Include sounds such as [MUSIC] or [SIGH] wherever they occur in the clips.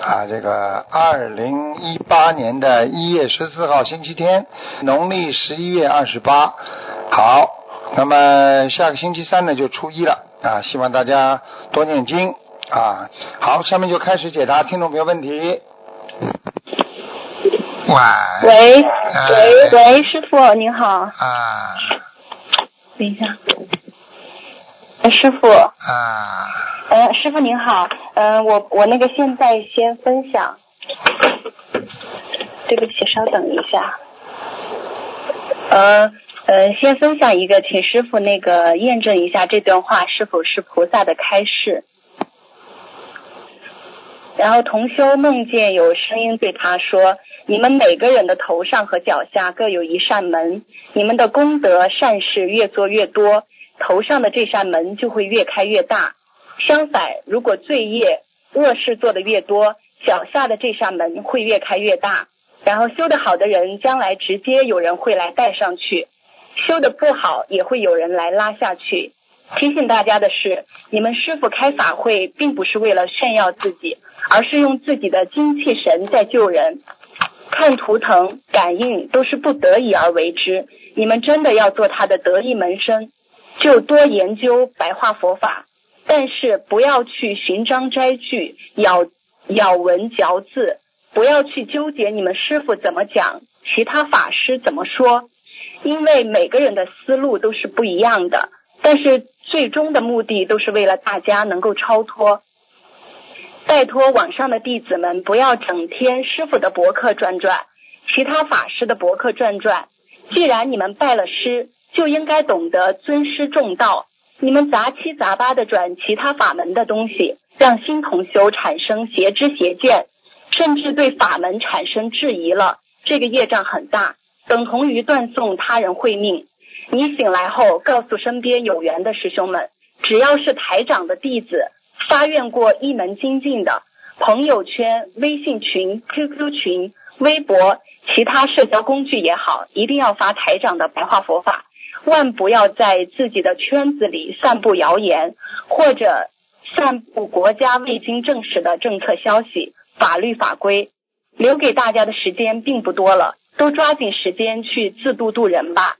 啊，这个二零一八年的一月十四号，星期天，农历十一月二十八。好，那么下个星期三呢就初一了啊，希望大家多念经啊。好，下面就开始解答听众朋友问题。喂。喂哎喂喂，师傅您好，啊等一下。呃，师傅，啊呃，师傅您好，嗯、我我那个现在先分享，对不起，稍等一下，呃呃，先分享一个，请师傅那个验证一下这段话是否是菩萨的开示。然后同修梦见有声音对他说：“你们每个人的头上和脚下各有一扇门，你们的功德善事越做越多，头上的这扇门就会越开越大。相反，如果罪业恶事做的越多，脚下的这扇门会越开越大。然后修得好的人，将来直接有人会来带上去；修得不好，也会有人来拉下去。提醒大家的是，你们师傅开法会并不是为了炫耀自己，而是用自己的精气神在救人。看图腾、感应都是不得已而为之。你们真的要做他的得意门生，就多研究白话佛法，但是不要去寻章摘句、咬咬文嚼字，不要去纠结你们师傅怎么讲，其他法师怎么说，因为每个人的思路都是不一样的。但是最终的目的都是为了大家能够超脱。拜托网上的弟子们不要整天师傅的博客转转，其他法师的博客转转。既然你们拜了师，就应该懂得尊师重道。你们杂七杂八的转其他法门的东西，让新同修产生邪知邪见，甚至对法门产生质疑了，这个业障很大，等同于断送他人慧命。你醒来后，告诉身边有缘的师兄们，只要是台长的弟子，发愿过一门精进的，朋友圈、微信群、QQ 群、微博、其他社交工具也好，一定要发台长的白话佛法，万不要在自己的圈子里散布谣言，或者散布国家未经证实的政策消息、法律法规。留给大家的时间并不多了，都抓紧时间去自度度人吧。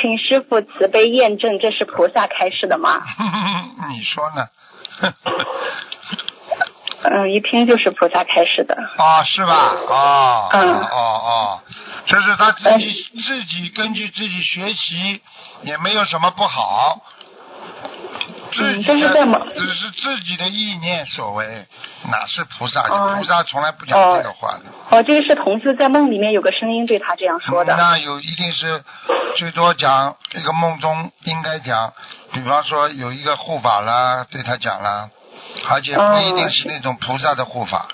请师傅慈悲验证，这是菩萨开示的吗？[LAUGHS] 你说呢？[LAUGHS] 嗯，一听就是菩萨开始的。啊，是吧？哦，嗯哦哦，这是他自己自己根据自己学习，也没有什么不好。自己嗯这是在某只是自己的意念所为，哪是菩萨？哦菩萨从来不讲这个话的。哦，这个是同事在梦里面有个声音对他这样说的。那有一定是最多讲一个梦中应该讲，比方说有一个护法啦，对他讲啦，而且不一定是那种菩萨的护法。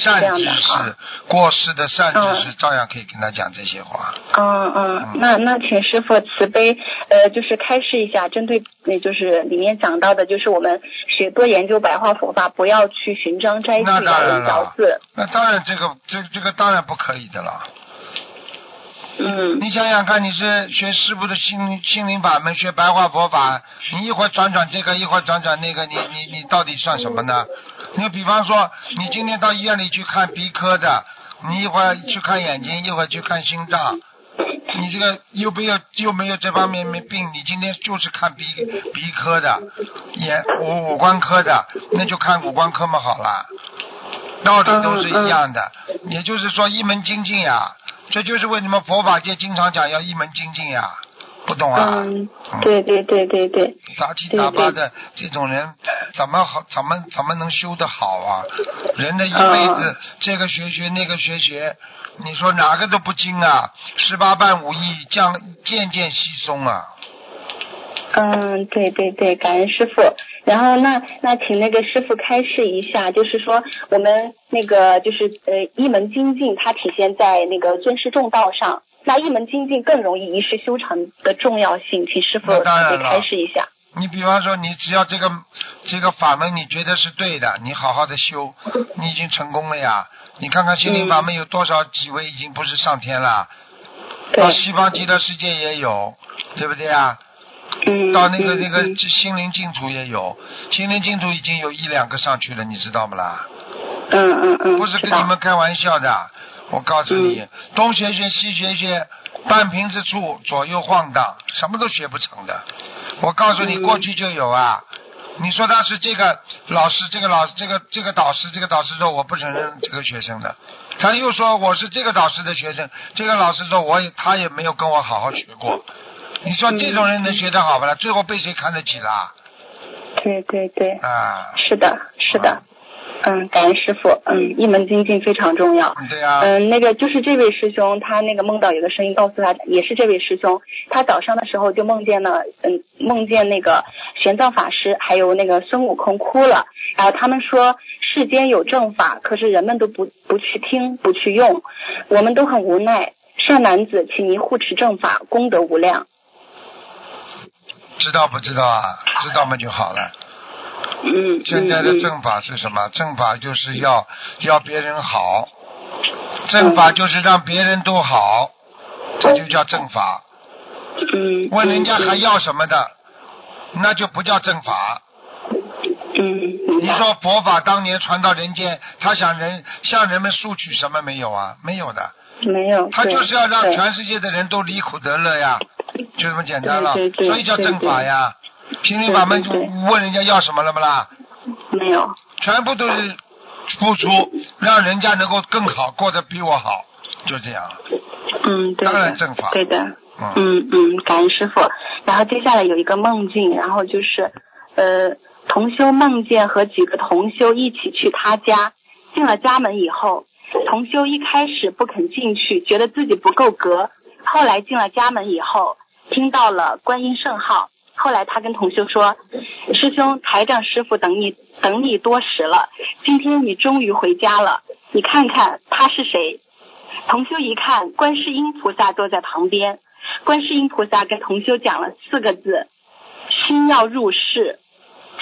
善知识，过世的善知识嗯照样可以跟他讲这些话。嗯嗯，那那请师傅慈悲，呃，就是开示一下，针对那就是里面讲到的，就是我们学多研究白话佛法，不要去寻章摘句、那当咬然文嚼了字。，那当然这个这这个当然不可以的了。嗯。你想想看，你是学师傅的心灵心灵法门，学白话佛法，你一会儿转转这个，一会儿转转那个，你你你到底算什么呢？你比方说，你今天到医院里去看鼻科的，你一会儿去看眼睛，一会儿去看心脏，你这个又没有又没有这方面没病，你今天就是看鼻鼻科的，眼五五官科的，那就看五官科嘛好了，道理都是一样的，也就是说一门精进呀，这就是为什么佛法界经常讲要一门精进呀，不懂啊？嗯，对对对对对，杂七杂八的这种人，怎么好怎么怎么能修得好啊？人的一辈子，这个学学那个学学，你说哪个都不精啊？十八般武艺将渐渐稀松啊！嗯，对对对，感恩师傅。然后那那请那个师傅开示一下，就是说我们那个就是呃一门精进，它体现在那个尊师重道上。那一门精进更容易一世修成的重要性，请师傅开示一下。你比方说，你只要这个这个法门你觉得是对的，你好好的修，[LAUGHS] 你已经成功了呀。你看看心灵法门有多少几位已经不是上天了，对到，西方极乐世界也有，对不对啊？嗯，到那个那个心灵净土也有，心灵净土已经有一两个上去了，你知道不啦？嗯嗯嗯，不是跟你们开玩笑的，我告诉你，嗯东学学西学学，半瓶子醋左右晃荡，什么都学不成的。我告诉你，嗯过去就有啊。你说他是这个老师，这个老这个这个导师，这个导师说我不承认这个学生的，他又说我是这个导师的学生，这个老师说我也他也没有跟我好好学过。你说这种人能学得好不啦？最后被谁看得起啦？对对对，啊，是的，是的。嗯，感恩师傅。嗯，一门精进非常重要。对呀、嗯，那个就是这位师兄，他那个梦到有个声音告诉他，也是这位师兄，他早上的时候就梦见了，嗯，梦见那个玄奘法师还有那个孙悟空哭了，然后他们说世间有正法，可是人们都不不去听，不去用，我们都很无奈。善男子，请您护持正法，功德无量。知道不知道啊？知道嘛就好了。嗯，现在的正法是什么？正法就是要要别人好，正法就是让别人都好，这就叫正法。嗯，问人家还要什么的，那就不叫正法。嗯，你说佛法当年传到人间，他想人向人们索取什么没有啊？没有的，没有？他就是要让全世界的人都离苦得乐呀，就这么简单了。对对对所以叫正法呀。心灵法门对对对问人家要什么了不啦？没有。全部都是付出，让人家能够更好，过得比我好，就这样。嗯，对的。当然正法对的。嗯，嗯嗯，感恩师傅。然后接下来有一个梦境，然后就是呃，同修梦见和几个同修一起去他家，进了家门以后，同修一开始不肯进去，觉得自己不够格，后来进了家门以后，听到了观音圣号。后来他跟同修说：“师兄，台长师傅等你等你多时了，今天你终于回家了，你看看他是谁？”同修一看，观世音菩萨坐在旁边。观世音菩萨跟同修讲了四个字：“心要入世。”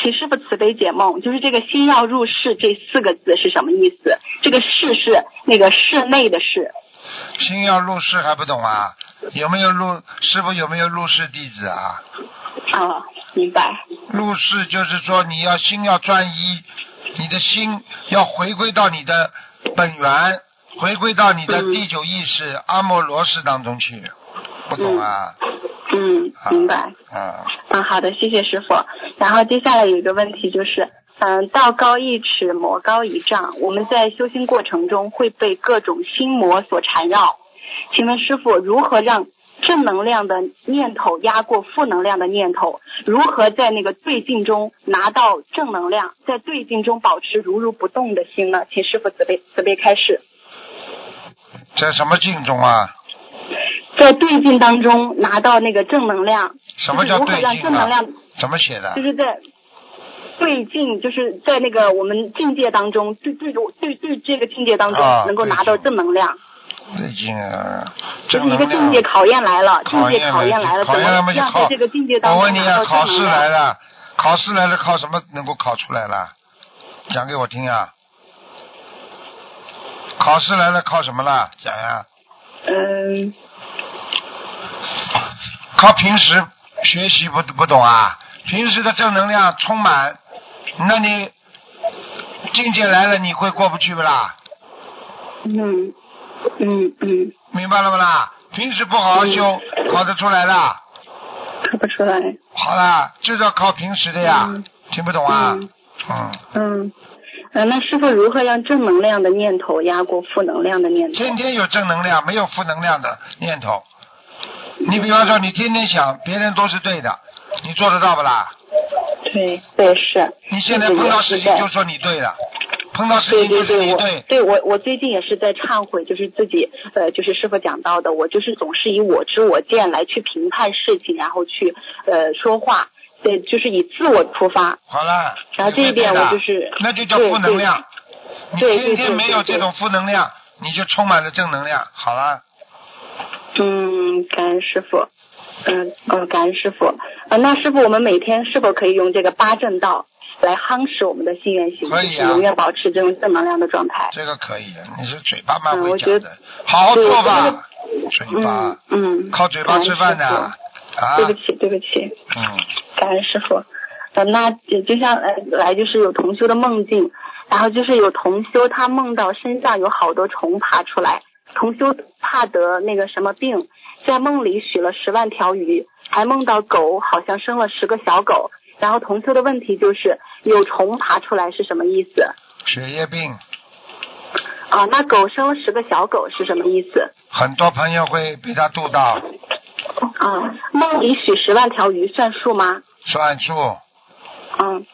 请师傅慈悲解梦，就是这个“心要入世”这四个字是什么意思？这个“世”是那个室内的“室心要入世还不懂啊？有没有入师傅有没有入世弟子啊？”。啊，明白。入世就是说你要心要专一，你的心要回归到你的本源，回归到你的嗯第九意识、阿莫罗识当中去，不懂啊？嗯，啊明白。啊，嗯，好的，谢谢师傅。然后接下来有一个问题就是，嗯，道高一尺，魔高一丈。我们在修心过程中会被各种心魔所缠绕，请问师傅如何让正能量的念头压过负能量的念头？如何在那个对境中拿到正能量，在对境中保持如如不动的心呢？请师傅慈悲慈悲开示。在什么境中啊？在对境当中拿到那个正能量，什么叫对境啊能量？怎么写的就？是在对境，就是在那个我们境界当中，对对对对这个境界当中啊能够拿到正能量，对境啊，就是一个境界考验来了，境界考验来了，怎考验了么样嘛就考在这个境界当中我问你啊，考试？来了，考试来了，考什么能够考出来了？讲给我听啊！考试来了，靠什么了？讲呀！嗯，靠平时学习不不懂啊？平时的正能量充满，那你境界来了，你会过不去不啦？嗯嗯嗯，明白了不啦？平时不好好修，考得出来的。考不出来。好了，就是要靠平时的呀，嗯听不懂啊？嗯嗯，嗯，呃，那师傅如何让正能量的念头压过负能量的念头？天天有正能量，没有负能量的念头。你比方说，你天天想别人都是对的，你做得到不啦？对对是。你现在碰到事情就说你对了，碰到事情就是对对，我你对，对我我最近也是在忏悔，就是自己呃，就是师傅讲到的，我就是总是以我知我见来去评判事情，然后去呃说话，对，就是以自我出发。好了。然后这一点我就是那就叫负能量。你对天天没有这种负能量，你就充满了正能量。好了，嗯，感恩师傅。嗯哦，感恩师傅。呃，那师傅，我们每天是否可以用这个八正道来夯实我们的心愿行，可以啊永远保持这种正能量的状态？这个可以的。你是嘴巴蛮嗯会讲的我觉得，好好对做吧。嘴巴嗯嗯，靠嘴巴吃饭的啊对不起，对不起。嗯，感恩师傅。呃，那接接下来来就是有同修的梦境，然后就是有同修他梦到身上有好多虫爬出来，同修怕得那个什么病，在梦里许了十万条鱼，还梦到狗好像生了十个小狗，然后同修的问题就是有虫爬出来是什么意思？血液病，啊，那狗生了十个小狗是什么意思？很多朋友会被他渡到啊，梦里许十万条鱼算数吗？算数。嗯，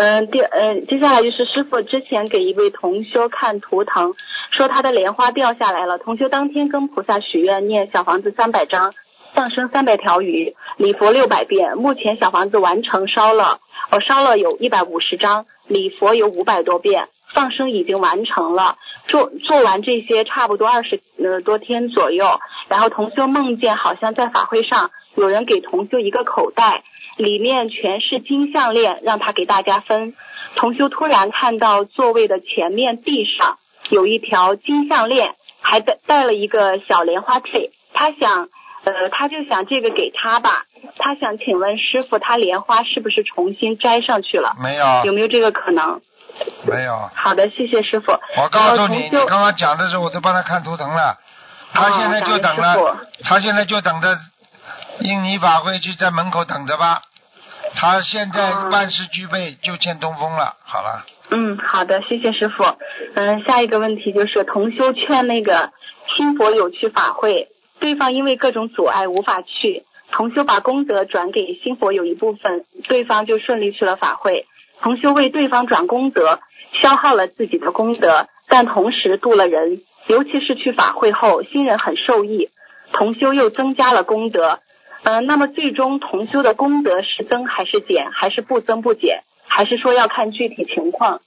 嗯，第嗯，接下来就是师傅之前给一位同修看图腾，说他的莲花掉下来了。同修当天跟菩萨许愿，念小房子三百张，放生三百条鱼，礼佛六百遍。目前小房子完成烧了，我烧了有一百五十张，礼佛有五百多遍，放生已经完成了。做做完这些差不多二十呃多天左右，然后同修梦见好像在法会上有人给同修一个口袋。里面全是金项链，让他给大家分。同修突然看到座位的前面地上有一条金项链，还带带了一个小莲花坠。他想，呃，他就想这个给他吧。他想请问师傅，他莲花是不是重新摘上去了？没有，有没有这个可能？没有。好的，谢谢师傅。我告诉你，你刚刚讲的时候，我都帮他看图腾了。他现在就等哦感恩师了，他现在就等着印尼法会去在门口等着吧。他现在哦万事俱备，就欠东风了。好了，嗯，好的，谢谢师傅。嗯，下一个问题就是同修劝那个新佛友去法会，对方因为各种阻碍无法去，同修把功德转给新佛友一部分，对方就顺利去了法会。同修为对方转功德，消耗了自己的功德，但同时度了人，尤其是去法会后，新人很受益，同修又增加了功德。嗯、那么最终同修的功德是增还是减，还是不增不减，还是说要看具体情况？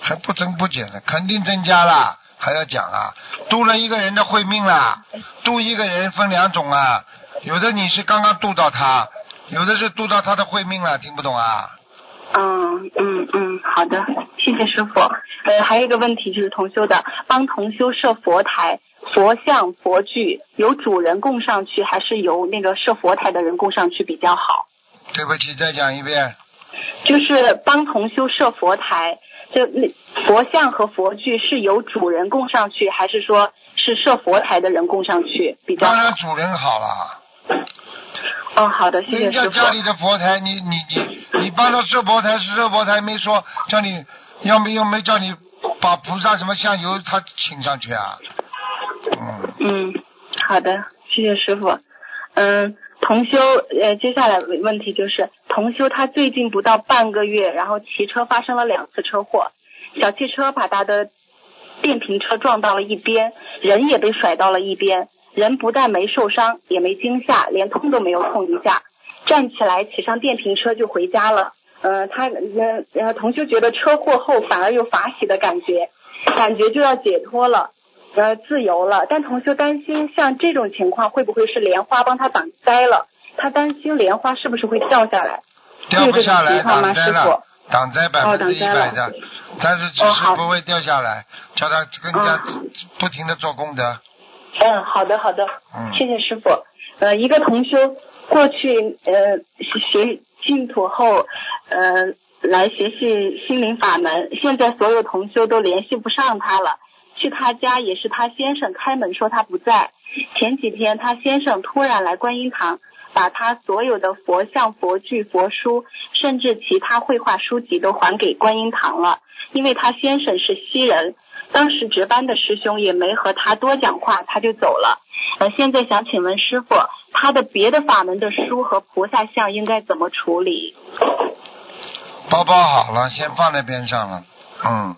还不增不减的，肯定增加了。还要讲啊，度了一个人的慧命啦，度一个人分两种啊，有的你是刚刚度到他，有的是度到他的慧命了，听不懂啊？嗯嗯嗯，好的，谢谢师傅。呃，还有一个问题就是同修的，帮同修设佛台、佛像、佛具，由主人供上去，还是由那个设佛台的人供上去比较好？对不起，再讲一遍。就是帮同修设佛台，就那佛像和佛具是由主人供上去，还是说是设佛台的人供上去比较好当然？主人好了，哦，好的，谢谢人家师傅。家里的佛台，你你你你帮他设佛台是设佛台，没说叫你，要没又没叫你把菩萨什么香油他请上去啊？嗯，好的，谢谢师傅。嗯，同修，呃，接下来问题就是，同修他最近不到半个月，然后骑车发生了两次车祸，小汽车把他的电瓶车撞到了一边，人也被甩到了一边，人不但没受伤，也没惊吓，连痛都没有痛一下，站起来骑上电瓶车就回家了。呃，他呃呃，同修觉得车祸后反而有法喜的感觉，感觉就要解脱了。呃，自由了，但同修担心像这种情况会不会是莲花帮他挡灾了？他担心莲花是不是会掉下来？掉不下来，挡灾了，挡灾百分之一百的，但是只是不会掉下来，叫他更加哦不停的做功德。嗯，好的好的，嗯谢谢师傅。呃，一个同修过去呃学净土后，呃来学习心灵法门，现在所有同修都联系不上他了。去他家也是他先生开门说他不在。前几天他先生突然来观音堂，把他所有的佛像、佛具、佛书，甚至其他绘画书籍都还给观音堂了。因为他先生是西人，当时值班的师兄也没和他多讲话，他就走了。呃，现在想请问师傅，他的别的法门的书和菩萨像应该怎么处理？包包好了，先放在边上了。嗯，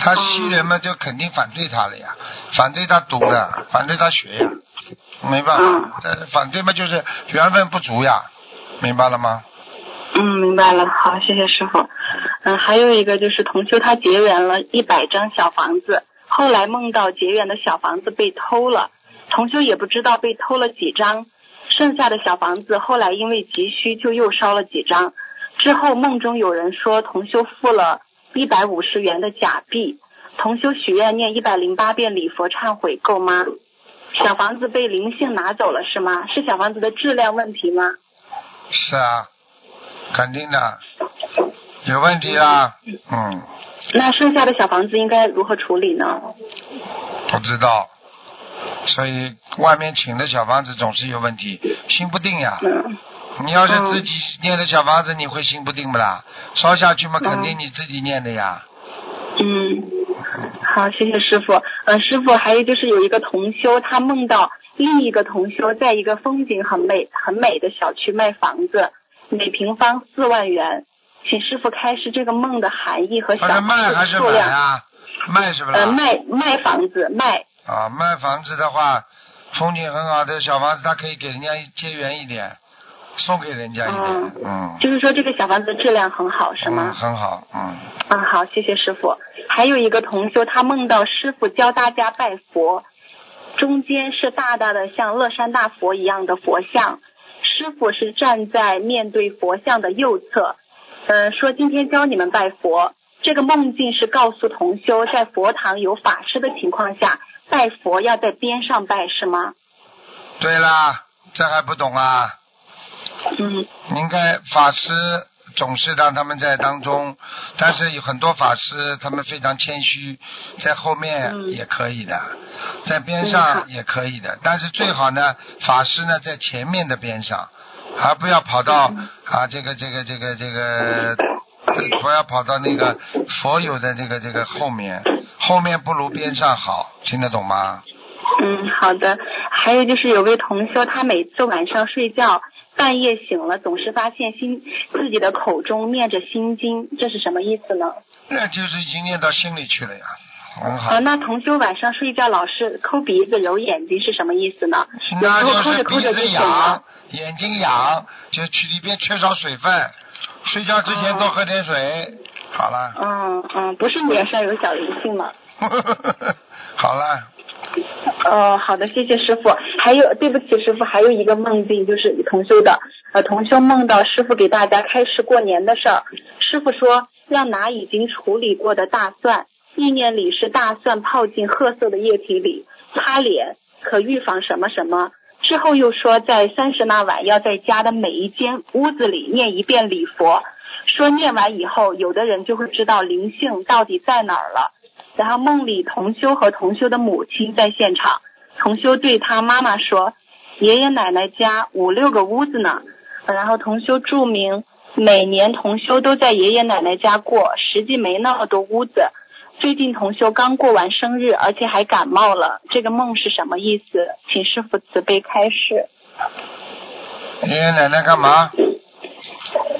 他西人嘛，就肯定反对他了呀，反对他读的，反对他学呀，没办法，这反对嘛就是缘分不足呀，明白了吗？嗯，明白了。好，谢谢师傅。嗯，还有一个就是同修他结缘了一百张小房子，后来梦到结缘的小房子被偷了，同修也不知道被偷了几张，剩下的小房子后来因为急需就又烧了几张。之后梦中有人说同修付了一百五十元的假币，同修许愿念一百零八遍礼佛忏悔够吗？小房子被灵性拿走了是吗？是小房子的质量问题吗？是啊，肯定的，有问题啦，嗯，那剩下的小房子应该如何处理呢？不知道，所以外面请的小房子总是有问题，心不定呀。嗯你要是自己念的小房子，你会心不定不啦？烧下去嘛，肯定你自己念的呀。嗯，好，谢谢师傅。呃，师傅，还有就是有一个同修，他梦到另一个同修在一个风景很美、很美的小区卖房子，每平方四万元，请师傅开示这个梦的含义和小他是房子的卖还是数量。买啊？卖是不啦？呃，卖卖房子，卖。啊，卖房子的话，风景很好的小房子，他可以给人家结缘一点，送给人家嗯嗯，就是说这个小房子的质量很好，是嗯，吗？很好，嗯，嗯，好，谢谢师傅。还有一个同修，他梦到师傅教大家拜佛，中间是大大的像乐山大佛一样的佛像，师傅是站在面对佛像的右侧，呃，说今天教你们拜佛。这个梦境是告诉同修，在佛堂有法师的情况下，拜佛要在边上拜，是吗？对啦，这还不懂啊？嗯应该法师总是让他们在当中，但是有很多法师他们非常谦虚，在后面嗯也可以的，在边上也可以的，但是最好呢，法师呢在前面的边上，而不要跑到嗯啊这个这个这个这个，不要跑到那个佛友的这个这个后面，后面不如边上好，听得懂吗？嗯，好的。还有就是有位同修，他每次晚上睡觉，半夜醒了，总是发现心自己的口中念着心经，这是什么意思呢？那就是已经念到心里去了呀，很好啊，。那同修晚上睡觉老是抠鼻子、揉眼睛是什么意思呢？那就是鼻子着抠着就醒痒了。，眼睛痒，就去里边缺少水分，睡觉之前多喝点水。好了，嗯嗯，不是脸上有小灵性吗？[LAUGHS] 好了，[LAUGHS] 哦，好的，谢谢师傅。还有，对不起，师傅，还有一个梦境，就是同修的。呃，同修梦到师傅给大家开示过年的事儿。师傅说要拿已经处理过的大蒜，意念里是大蒜泡进褐色的液体里，擦脸可预防什么什么。之后又说在三十那晚要在家的每一间屋子里念一遍礼佛，说念完以后，有的人就会知道灵性到底在哪儿了。然后梦里同修和同修的母亲在现场，同修对他妈妈说，爷爷奶奶家五六个屋子呢。然后同修注明，每年同修都在爷爷奶奶家过，实际没那么多屋子。最近同修刚过完生日，而且还感冒了，这个梦是什么意思？请师傅慈悲开示。爷爷奶奶干嘛？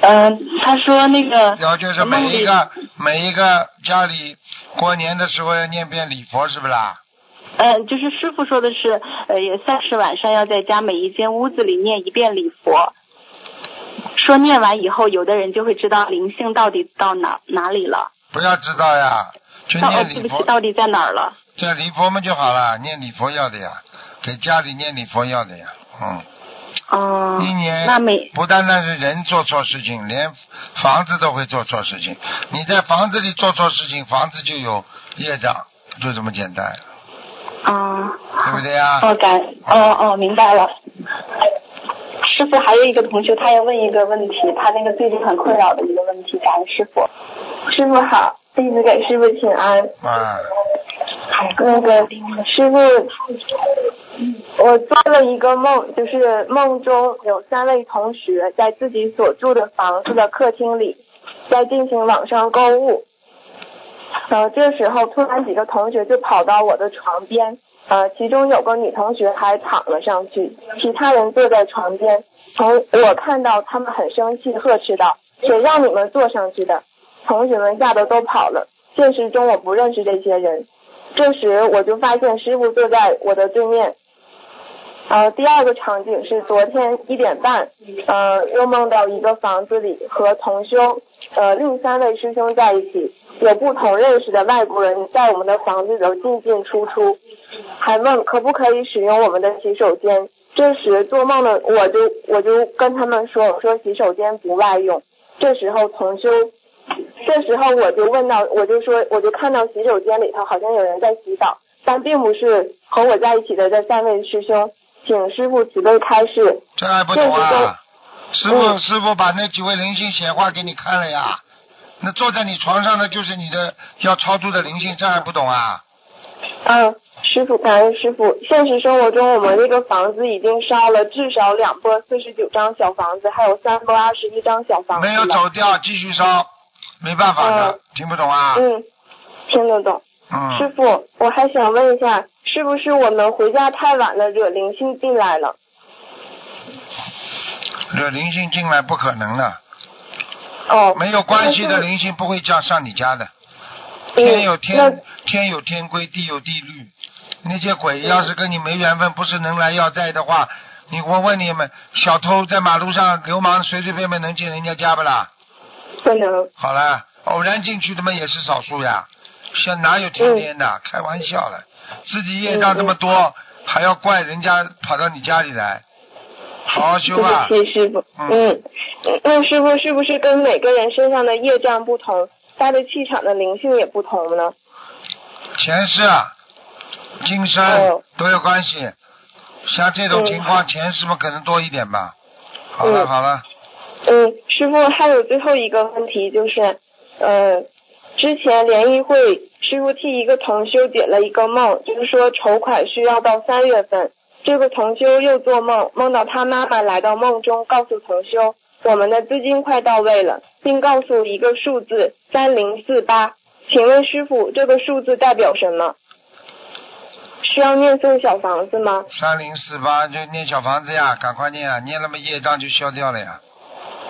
嗯、他说那个要就是每一个每一个家里过年的时候要念遍礼佛，是不啦？嗯，就是师傅说的是，呃，也算是晚上要在家每一间屋子里念一遍礼佛，说念完以后，有的人就会知道灵性到底到哪哪里了。不要知道呀，就念礼佛对不起，，到底在哪儿了？在礼佛嘛就好了，念礼佛要的呀，给家里念礼佛要的呀，嗯。哦、一年那每不单单是人做错事情，连房子都会做错事情。你在房子里做错事情，房子就有业障，就这么简单，哦，对不对呀？哦，感哦哦，明白了。师傅还有一个同学，他要问一个问题，他那个最近很困扰的一个问题，感恩师傅。师傅好，弟子给师傅请安。啊，那个师傅，我做了一个梦，就是梦中有三位同学在自己所住的房子的客厅里，在进行网上购物。呃，这时候突然几个同学就跑到我的床边，呃，其中有个女同学还躺了上去，其他人坐在床边。从我看到他们很生气，呵斥道：“谁让你们坐上去的？”同学们吓得都跑了。现实中我不认识这些人。这时我就发现师傅坐在我的对面。呃，第二个场景是昨天一点半，呃，又梦到一个房子里和同修，呃，另三位师兄在一起，有不同认识的外国人在我们的房子里进进出出，还问可不可以使用我们的洗手间。这时做梦的我就我就跟他们说，我说洗手间不外用。这时候同修，这时候我就问到，我就说我就看到洗手间里头好像有人在洗澡，但并不是和我在一起的这三位师兄。请师傅慈悲开示。这还不懂啊？师傅，师傅把那几位灵性显化给你看了呀。那坐在你床上的就是你的要超度的灵性，这还不懂啊？嗯，师傅，感恩师傅。现实生活中，我们那个房子已经烧了至少两波四十九张小房子，还有三波二十一张小房子。没有走掉，继续烧，没办法的，听不懂啊？嗯，听得懂。嗯。师傅，我还想问一下。是不是我们回家太晚了，惹灵性进来了？惹灵性进来不可能的。哦。没有关系的灵性不会叫上你家的。天有天天有天规，地有地律。那些鬼要是跟你没缘分，不是能来要债的话，你我问你们，小偷在马路上，流氓随随便便能进人家家不啦？不能。好了，偶然进去的嘛也是少数呀。像哪有天天的？开玩笑了。自己业障这么多，还要怪人家跑到你家里来，好好修吧。谢谢师傅。嗯，那师傅是不是跟每个人身上的业障不同，他的气场的灵性也不同呢？前世、啊，今生都有关系。像这种情况，前世嘛可能多一点吧。好了好了。嗯，师傅还有最后一个问题就是，呃，之前联谊会。师傅替一个同修解了一个梦，就是说筹款需要到三月份。这个同修又做梦，梦到他妈妈来到梦中，告诉同修，我们的资金快到位了，并告诉一个数字三零四八。请问师傅，这个数字代表什么？需要念诵小房子吗？三零四八就念小房子呀，赶快念啊，念那么业障就消掉了呀。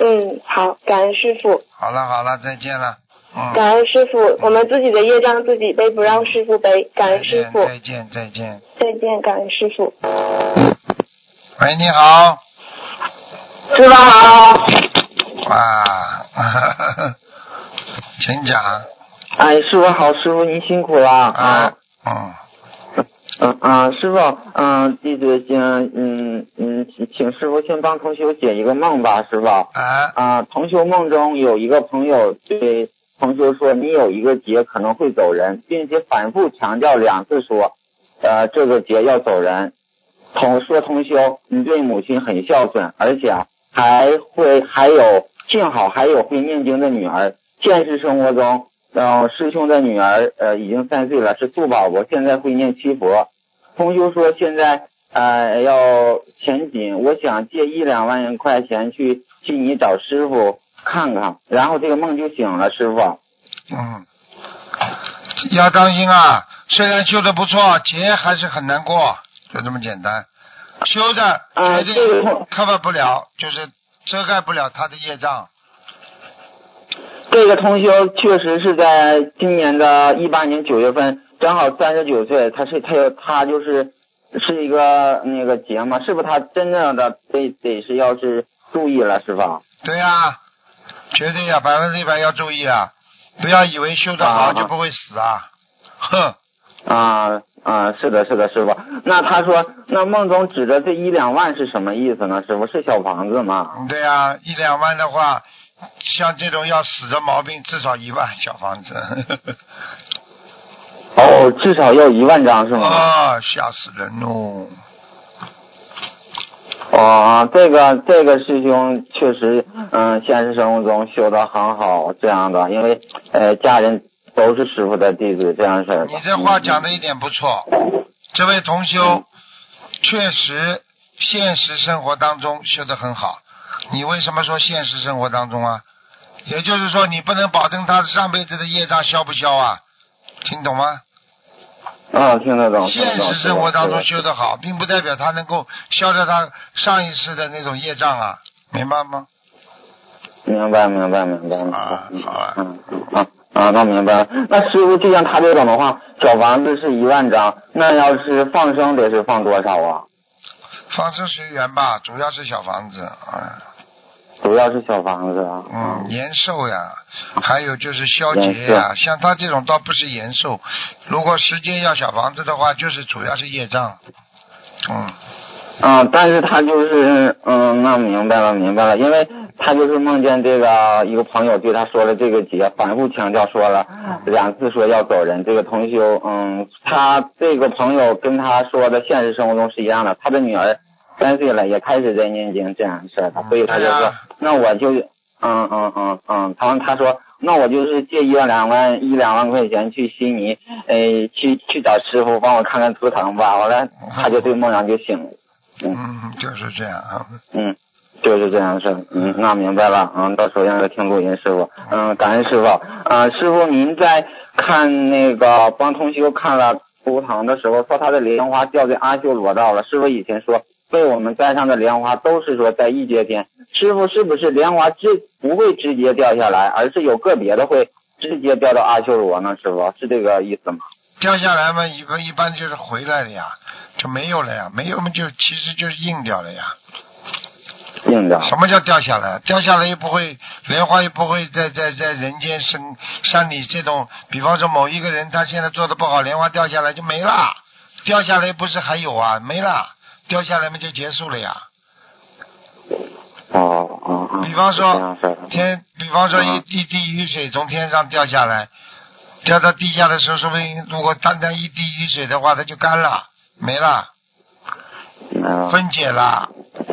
嗯，好，感恩师傅。好了好了，再见了。感恩师傅，我们自己的业障自己背，不让师傅背。感恩师傅，再见再见再见，感恩师傅。喂，你好。师傅好。哇，请讲。哎，师傅好，师傅您辛苦了啊。嗯。嗯啊，师傅，嗯，弟子先，嗯嗯，请师傅先帮同学解一个梦吧，师傅。啊。啊，同学梦中有一个朋友对。同修说：“你有一个劫可能会走人，并且反复强调两次说，呃，这个劫要走人。同说同修，你对母亲很孝顺，而且还会还有幸好还有会念经的女儿。现实生活中，呃，师兄的女儿呃已经三岁了，是素宝宝，现在会念七佛。同修说现在呃要钱紧，我想借一两万块钱去替你找师傅。”看看，然后这个梦就醒了，师傅。嗯，要当心啊！虽然修的不错，劫还是很难过，就这么简单。修的绝对 cover 不了，就是遮盖不了他的业障。这个同修确实是在今年的一八年九月份，正好三十九岁，他是他有他就是是一个那个节嘛，是不是他真正的得得是要是注意了，师傅？对呀。绝对呀，百分之一百要注意啊！不要以为修得好就不会死啊！哼！啊啊，是的，是的，师傅。那他说，那梦中指的这一两万是什么意思呢？师傅是小房子吗？对呀，一两万的话，像这种要死的毛病，至少一万小房子。哦，至少要一万张是吗？啊，吓死人喽！哦，这个这个师兄确实，嗯，现实生活中修的很好，这样的，因为呃，家人都是师傅的弟子，这样式儿。你这话讲的一点不错，这位同修确实现实生活当中修的很好。你为什么说现实生活当中啊？也就是说，你不能保证他上辈子的业障消不消啊？听懂吗？啊，听得懂。现实生活当中修得好，并不代表他能够消掉他上一世的那种业障啊，明白吗？明白，明白，明白。啊，好啊。嗯，啊啊，那明白了。那师傅，就像他这种的话，小房子是一万张，那要是放生得是放多少啊？放生随缘吧，主要是小房子啊。主要是小房子啊。嗯，延寿呀，还有就是消劫呀。像他这种倒不是延寿，如果时间要小房子的话，就是主要是业障。嗯。嗯，但是他就是嗯，那明白了，明白了，因为他就是梦见这个一个朋友对他说了这个劫，反复强调说了两次说要走人。这个同修，嗯，他这个朋友跟他说的现实生活中是一样的，他的女儿三岁了，也开始在念经这样的事儿，所以他就说，那我就嗯嗯嗯嗯，他他说那我就是借一万两万一两万块钱去悉尼，诶，去去找师傅帮我看看图腾吧。完了，他就对梦阳就醒了。嗯，就是这样啊。嗯，就是这样事，嗯，那明白了。嗯，到时候让他听录音，师傅。嗯，感恩师傅。啊，师傅，您在看那个帮同修看了图腾的时候，说他的莲花掉在阿修罗道了。师傅以前说，被我们栽上的莲花都是说在异界天。师傅是不是莲花直不会直接掉下来，而是有个别的会直接掉到阿修罗呢？师傅是这个意思吗？掉下来嘛，一般一般就是回来了呀。就没有了呀，没有嘛就其实就是硬掉了呀。硬掉。什么叫掉下来？掉下来又不会莲花又不会在在在人间生，像你这种，比方说某一个人他现在做的不好，莲花掉下来就没了，掉下来不是还有啊？没了，掉下来嘛就结束了呀。哦哦哦。比方说天，比方说一滴滴雨水从天上掉下来，掉到地下的时候，说不定如果单单一滴雨水的话，它就干了。没了，分解了，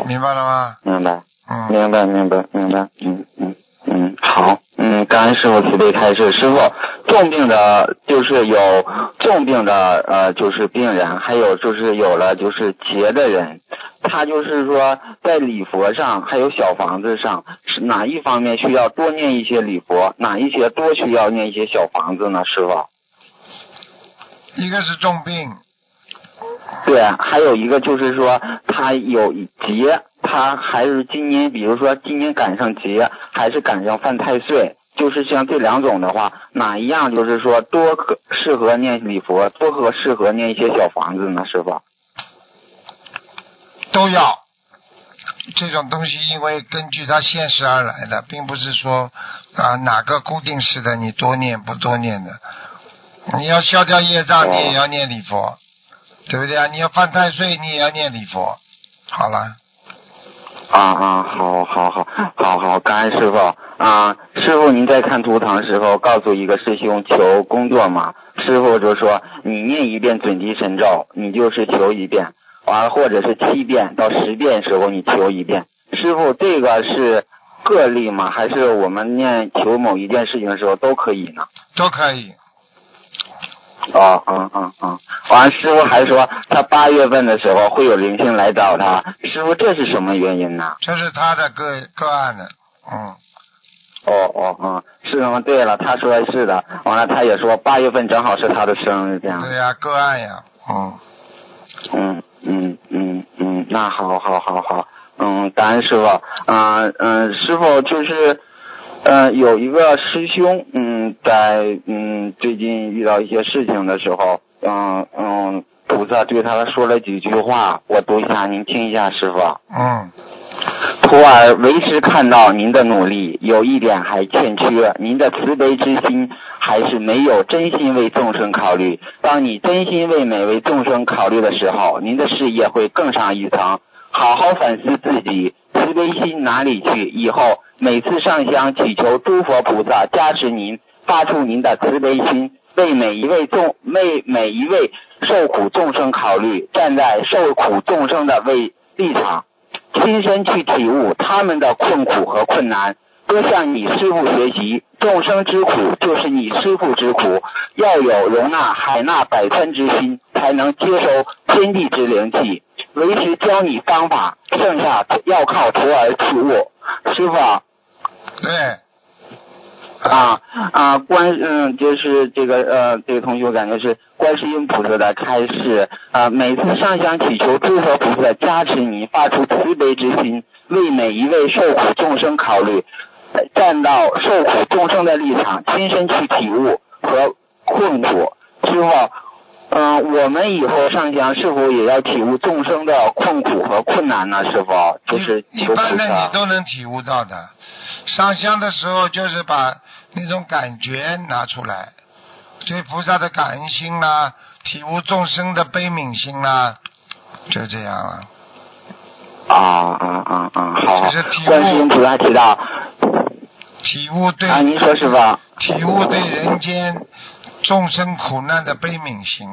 明白了吗？明白，嗯，明白，明白，明白，嗯嗯嗯，好，嗯，感恩师傅慈悲开示。师傅，重病的，就是有重病的，呃，就是病人，还有就是有了就是劫的人，他就是说在礼佛上，还有小房子上，是哪一方面需要多念一些礼佛，哪一些多需要念一些小房子呢？师傅，一个是重病。对，还有一个就是说，他有劫，他还是今年，比如说今年赶上节，还是赶上犯太岁，就是像这两种的话，哪一样就是说多可适合念礼佛，多合适合念一些小房子呢？师傅都要这种东西，因为根据它现实而来的，并不是说啊哪个固定式的你多念不多念的，你要消掉业障，你也要念礼佛。对不对啊？你要犯太岁，你也要念礼佛。好了。啊啊，好好好，好好，感恩师傅啊！师傅，您在看图腾时候，告诉一个师兄求工作嘛？师傅就说，你念一遍准提神咒，你就是求一遍，完了或者是七遍到十遍时候你求一遍。师傅，这个是个例吗？还是我们念求某一件事情的时候都可以呢？都可以。哦，嗯嗯嗯，完师傅还说他八月份的时候会有灵性来找他，师傅这是什么原因呢？这是他的个个案的，嗯。哦哦哦，是吗？对了，他说是的，完了他也说八月份正好是他的生日，这样。对呀，个案呀，嗯。嗯嗯嗯嗯，那好好好好，嗯，感恩师傅，嗯嗯，师傅就是。嗯，有一个师兄，嗯，在嗯最近遇到一些事情的时候，嗯嗯，菩萨对他说了几句话，我读一下，您听一下，师傅。嗯。徒儿为师看到您的努力，有一点还欠缺，您的慈悲之心还是没有真心为众生考虑。当你真心为每位众生考虑的时候，您的事业会更上一层。好好反思自己，慈悲心哪里去？以后。每次上香祈求诸佛菩萨加持您，发出您的慈悲心，为每一位众为每一位受苦众生考虑，站在受苦众生的位立场，亲身去体悟他们的困苦和困难，多向你师父学习。众生之苦就是你师父之苦，要有容纳海纳百川之心，才能接收天地之灵气。为师教你方法，剩下要靠徒儿去悟。师傅，对，啊啊，观嗯，就是这个呃，这个同学我感觉是观世音菩萨的开示啊，每次上香祈求诸佛菩萨加持你，发出慈悲之心，为每一位受苦众生考虑，站到受苦众生的立场，亲身去体悟和困苦。师傅，嗯，我们以后上香是否也要体悟众生的困苦和困难呢？师傅，就是一般的你都能体悟到的。上香的时候就是把那种感觉拿出来，对菩萨的感恩心啦，体悟众生的悲悯心啦，就这样了。啊啊啊啊！好，观世音菩萨提到，体悟对啊，您说是吧，体悟对人间众生苦难的悲悯心。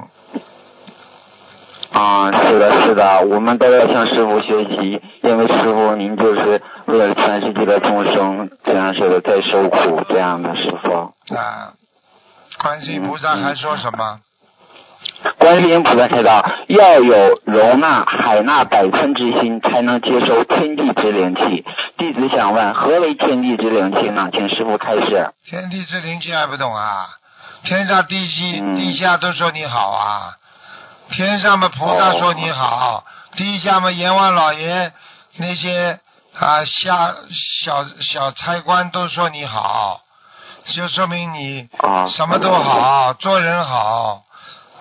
啊，是的，是的，我们都要向师傅学习，因为师傅您就是为了全世界的众生这样式的在受苦这样的师傅。啊，观世音菩萨还说什么？观世音菩萨开道：“要有容纳海纳百川之心，才能接收天地之灵气。”弟子想问，何为天地之灵气呢？请师傅开示。天地之灵气还不懂啊？天上地西地下都说你好啊！天上嘛菩萨说你好，地下嘛阎王老爷那些啊下小小差官都说你好，就说明你什么都好，做人好。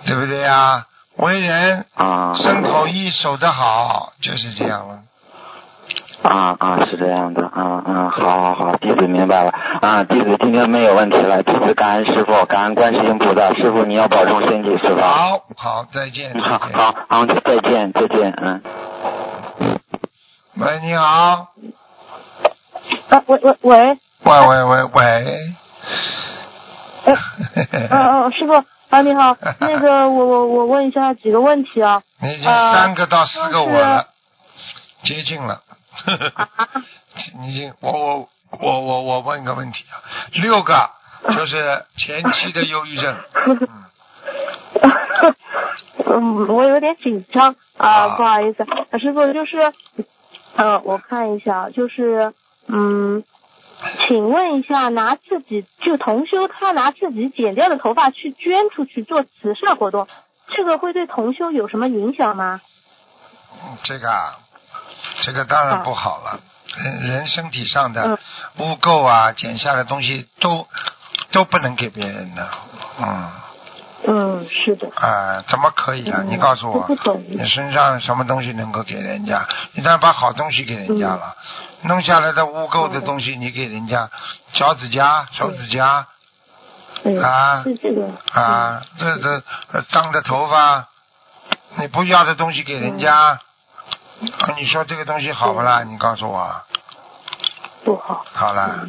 对不对呀？为人啊，身口意守得好，就是这样了。啊啊，是这样的，啊啊，好好好，弟子明白了。啊，弟子今天没有问题了，弟子感恩师傅，感恩观世音菩萨，师傅你要保重身体，师傅。好，好，再见。好好好，再见，再见，嗯。喂，你好。啊，喂喂喂。喂喂喂喂。哎，哦哦，师傅。啊，你好，那个我我我问一下几个问题啊。[LAUGHS] 你已经三个到四个我了，接近了。[LAUGHS] 你已经我我我我我问一个问题啊，六个 [LAUGHS] 就是前期的忧郁症。嗯，我有点紧张啊，不好意思，师傅就是，嗯，我看一下，就是嗯。请问一下，拿自己就同修他拿自己剪掉的头发去捐出去做慈善活动，这个会对同修有什么影响吗？这个啊，这个当然不好了。人人身体上的污垢啊，剪下的东西都都不能给别人的，嗯。嗯，是的。啊，怎么可以啊？你告诉我，你身上什么东西能够给人家？你当然把好东西给人家了。弄下来的污垢的东西，你给人家脚趾甲、手指甲啊啊，这这脏的头发，你不要的东西给人家，你说这个东西好不啦？你告诉我。不好。好了。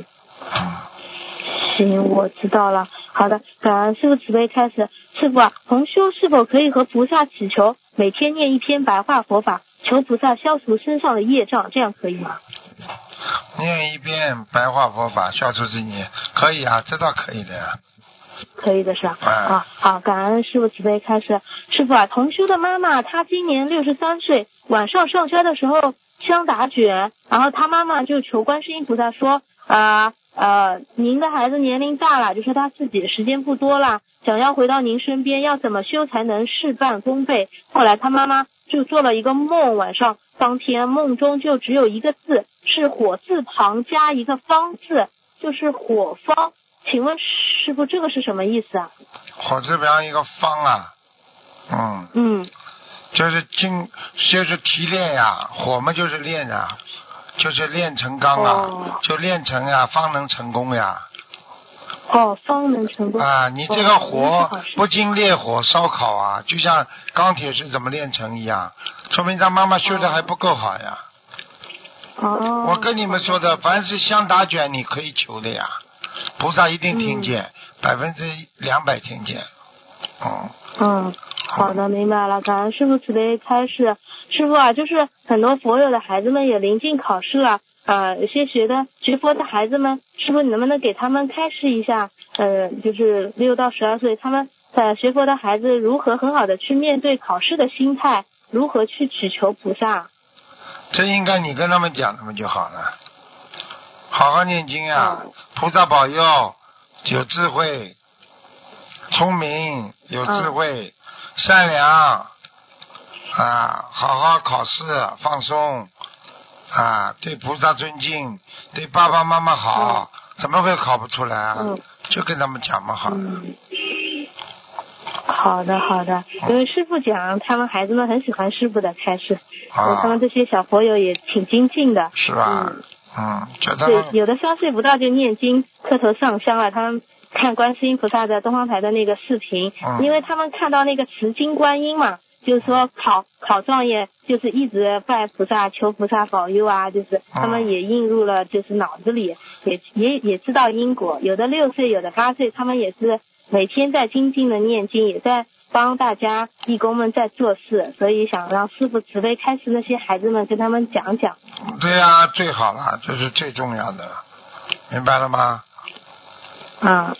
行，我知道了。好的，感恩师傅慈悲开始。师傅啊，同修是否可以和菩萨祈求，每天念一篇白话佛法，求菩萨消除身上的业障，这样可以吗？念一遍白话佛法，消除自己，可以啊，这倒可以的呀。可以的是吧？啊，好，感恩师傅慈悲开始。师傅啊，同修的妈妈她今年六十三岁，晚上上香的时候香打卷，然后她妈妈就求观世音菩萨说啊呃，您的孩子年龄大了，就说他自己时间不多了，想要回到您身边，要怎么修才能事半功倍？后来他妈妈就做了一个梦，晚上当天梦中就只有一个字。是火字旁加一个方字，就是火方。请问师傅，这个是什么意思啊？火字旁一个方啊，嗯。嗯。就是精，就是提炼呀，火嘛就是炼啊，就是炼成钢啊，就炼成呀，方能成功呀。哦，方能成功。啊，你这个火不经烈火烧烤啊，就像钢铁是怎么炼成一样，说明他妈妈修的还不够好呀。哦，我跟你们说的，凡是香打卷，你可以求的呀，菩萨一定听见，百分之两百听见。嗯。嗯，好的，明白了。感恩师傅慈悲开示。师傅啊，就是很多佛友的孩子们也临近考试了，呃，有些学的学佛的孩子们，师傅你能不能给他们开示一下？呃，就是六到十二岁，他们呃学佛的孩子如何很好的去面对考试的心态，如何去祈求菩萨？这应该你跟他们讲，他们就好了。好好念经啊，菩萨保佑，有智慧，聪明，有智慧，善良啊，好好考试，放松啊，对菩萨尊敬，对爸爸妈妈好，怎么会考不出来啊？就跟他们讲嘛，好。好的，好的。因为师傅讲，他们孩子们很喜欢师傅的开示，他们这些小朋友也挺精进的。是吧？嗯，对，有的三岁不到就念经、磕头上香了。他们看观世音菩萨的东方台的那个视频，因为他们看到那个持经观音嘛，就是说考考状元，就是一直拜菩萨、求菩萨保佑啊，就是他们也印入了，就是脑子里，也也也知道因果。有的六岁，有的八岁，他们也是每天在精进的念经，也在。帮大家义工们在做事，所以想让师傅慈悲开示那些孩子们，跟他们讲讲。对呀，最好了，这是最重要的，明白了吗？啊。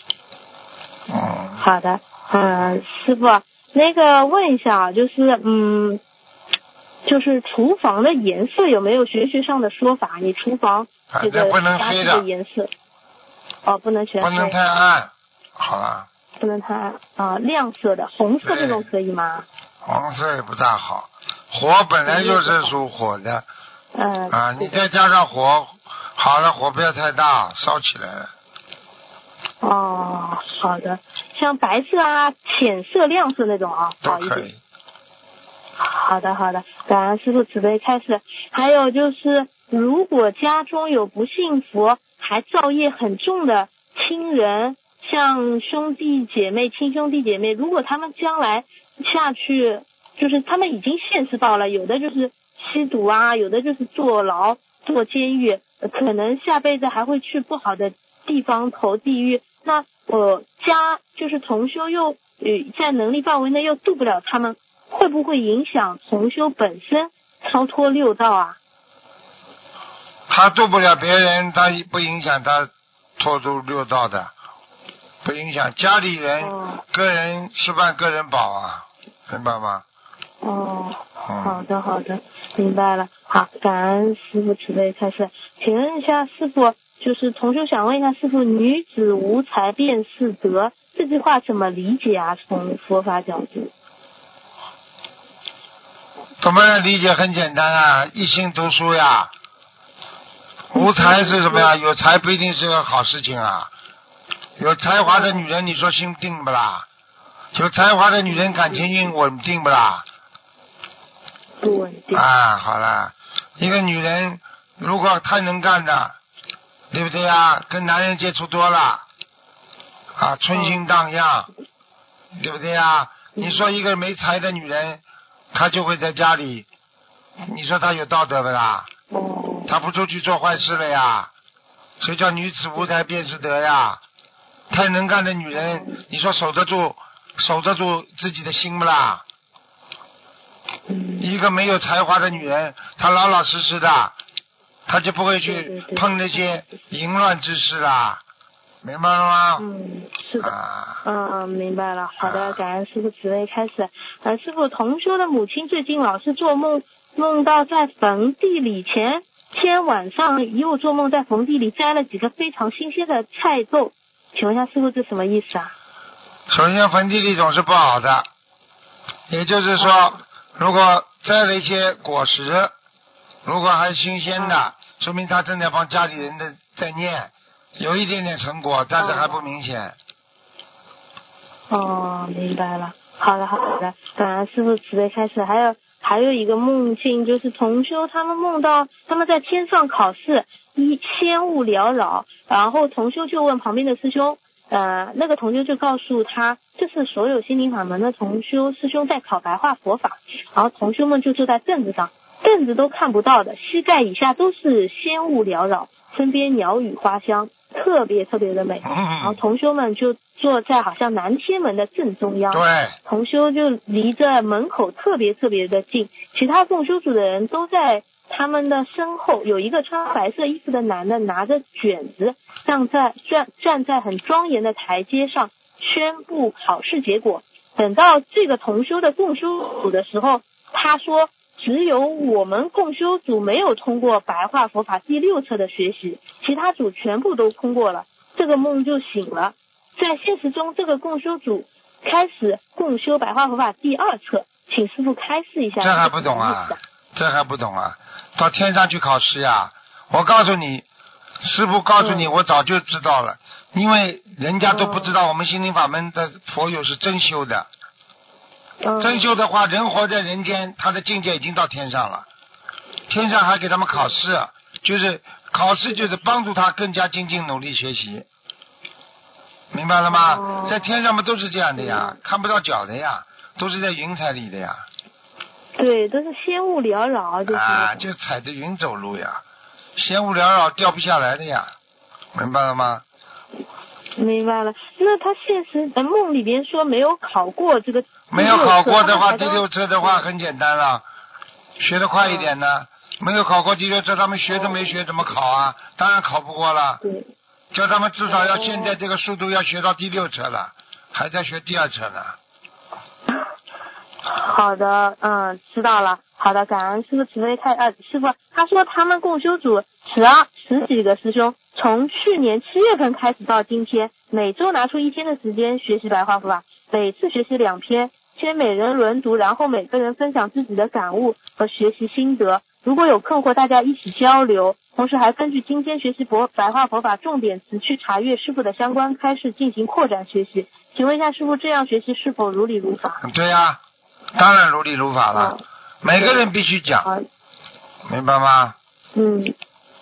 嗯。好的，嗯，师傅，那个问一下，就是嗯，就是厨房的颜色有没有学学上的说法？你厨房这个家具的颜色，哦，不能全黑。不能太暗，好了。不能太暗啊亮色的，红色这种可以吗？黄色也不大好，火本来就是属火的。嗯。啊，你再加上火，好了，火不要太大，烧起来了。哦，好的，像白色啊、浅色、亮色那种啊，好一点。好的，好的，感恩师傅慈悲开示。还有就是，如果家中有不幸福还造业很重的亲人。像兄弟姐妹、亲兄弟姐妹，如果他们将来下去，就是他们已经现世报了，有的就是吸毒啊，有的就是坐牢、坐监狱，可能下辈子还会去不好的地方投地狱。那我家就是同修又呃在能力范围内又渡不了他们，会不会影响同修本身超脱六道啊？他渡不了别人，他不影响他脱出六道的。不影响家里人，个人吃饭个人饱啊，明白吗？哦，好的好的，明白了。好，感恩师傅慈悲开示。请问一下师傅，就是同学想问一下师傅，“女子无才便是德”这句话怎么理解啊？从佛法角度？怎么理解？很简单啊，一心读书呀。无才是什么呀？有才不一定是个好事情啊。有才华的女人，你说心定不啦？有才华的女人，感情运稳定不啦？不稳定。啊，好了，一个女人如果太能干的，对不对呀？跟男人接触多了，啊，春心荡漾，对不对呀？你说一个没才的女人，她就会在家里，你说她有道德不啦？她不出去做坏事了呀？所以叫女子无才便是德呀。太能干的女人，你说守得住，守得住自己的心不啦？一个没有才华的女人，她老老实实的，她就不会去碰那些淫乱之事啦，明白了吗？嗯，是的。嗯嗯，明白了。好的，感恩师傅慈悲开始。呃，师傅，同修的母亲最近老是做梦，梦到在坟地里前天晚上又做梦在坟地里摘了几个非常新鲜的菜豆。请问一下师傅，这什么意思啊？首先，坟地里总是不好的，也就是说，如果摘了一些果实，如果还新鲜的，说明他正在帮家里人的在念，有一点点成果，但是还不明显。哦，明白了。好的，好的。感恩师傅慈悲开始。还有还有一个梦境，就是同修他们梦到他们在天上考试。一仙雾缭绕，然后同修就问旁边的师兄，呃，那个同修就告诉他，这是所有心灵法门的同修师兄在考白话佛法，然后同修们就坐在凳子上，凳子都看不到的，膝盖以下都是仙雾缭绕，身边鸟语花香，特别特别的美，然后同修们就坐在好像南天门的正中央，对，同修就离着门口特别特别的近，其他共修组的人都在。他们的身后有一个穿白色衣服的男的，拿着卷子站在站站在很庄严的台阶上宣布考试结果。等到这个同修的共修组的时候，他说只有我们共修组没有通过白话佛法第六册的学习，其他组全部都通过了。这个梦就醒了。在现实中，这个共修组开始共修白话佛法第二册，请师傅开示一下。这还不懂啊？这还不懂啊？到天上去考试呀？我告诉你，师傅告诉你，我早就知道了，因为人家都不知道我们心灵法门的佛友是真修的。真修的话，人活在人间，他的境界已经到天上了。天上还给他们考试，就是考试，就是帮助他更加精进努力学习，明白了吗？在天上嘛都是这样的呀，看不到脚的呀，都是在云彩里的呀。对，都是仙雾缭绕，就是。啊，就踩着云走路呀，仙雾缭绕掉不下来的呀，明白了吗？明白了。那他现实梦里边说没有考过这个。没有考过的话，第六车的话很简单了，学的快一点呢。没有考过第六车，他们学都没学，怎么考啊？当然考不过了。对。叫他们至少要现在这个速度要学到第六车了，还在学第二车呢。好的，嗯，知道了。好的，感恩师傅慈悲开呃，师傅他说他们共修组十二十几个师兄，从去年七月份开始到今天，每周拿出一天的时间学习白话佛法，每次学习两篇。先每人轮读，然后每个人分享自己的感悟和学习心得。如果有困惑，大家一起交流。同时还根据今天学习佛白话佛法重点词去查阅师傅的相关开示，进行扩展学习。请问一下师傅，这样学习是否如理如法？对呀，当然如理如法了。每个人必须讲，明白吗？嗯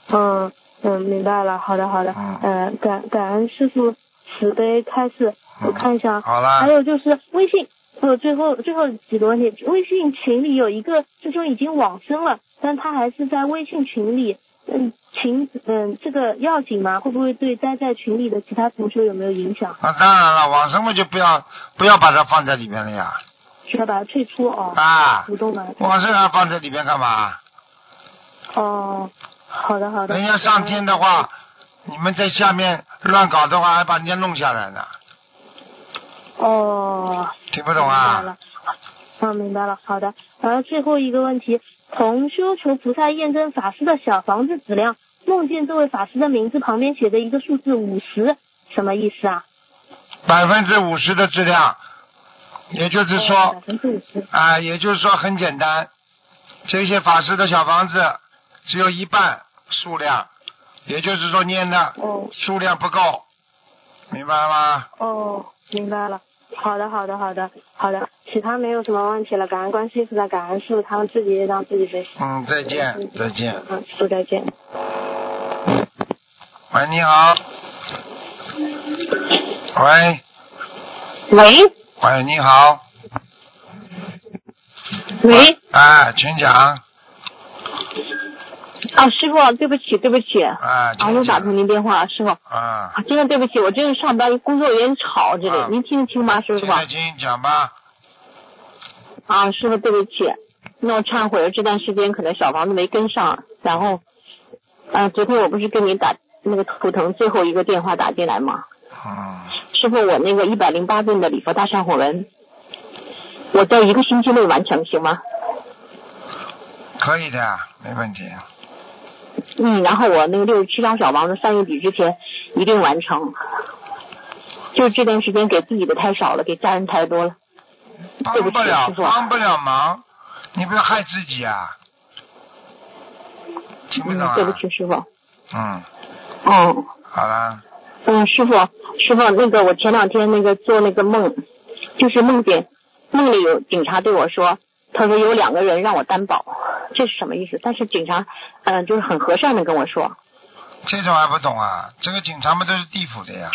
嗯嗯，明白了。好的好的。嗯，感感恩师傅慈悲开示。我看一下。好啦。还有就是微信。呃，最后最后几个问题，微信群里有一个师兄已经往生了，但他还是在微信群里，嗯，群嗯，这个要紧吗？会不会对待在群里的其他同学有没有影响？啊，当然了，往生嘛就不要不要把它放在里面了呀。需要把它退出哦。啊。主动的。往生还放在里面干嘛？哦，好的好的。人家上天的话，你们在下面乱搞的话，还把人家弄下来呢。哦，听不懂啊？明白了，嗯，明白了，好的。然后最后一个问题，同修求菩萨验证法师的小房子质量，梦见这位法师的名字旁边写着一个数字五十，什么意思啊？百分之五十的质量，也就是说，啊，也就是说很简单，这些法师的小房子只有一半数量，也就是说念的数量不够，明白了吗？哦，明白了。好的，好的，好的，好的，其他没有什么问题了。感恩关心菩萨，感恩师傅，他们自己让自己背。嗯，再见，再见。嗯，师傅再见。喂，你好。喂。喂。喂，你好。喂。哎，请讲。啊，师傅，对不起，对不起，啊，我打通您电话，师傅，啊，真的对不起，我真是上班，工作有点吵，这里，您听得清吗，师傅？听听，讲吧。啊，师傅，对不起，那我忏悔了，这段时间可能小房子没跟上，然后，啊，昨天我不是跟您打那个图腾最后一个电话打进来吗？啊。师傅，我那个一百零八遍的礼佛大忏悔文，我在一个星期内完成，行吗？可以的，没问题。嗯，然后我那个六十七张小王子三月底之前一定完成，就这段时间给自己的太少了，给家人太多了，帮不了。帮不了忙，你不要害自己啊！听不懂啊？对不起，师傅。嗯。嗯。好了。嗯，师傅，师傅，那个我前两天那个做那个梦，就是梦见梦里有警察对我说。他说有两个人让我担保，这是什么意思？但是警察，嗯，就是很和善的跟我说。这种还不懂啊？这个警察们都是地府的呀。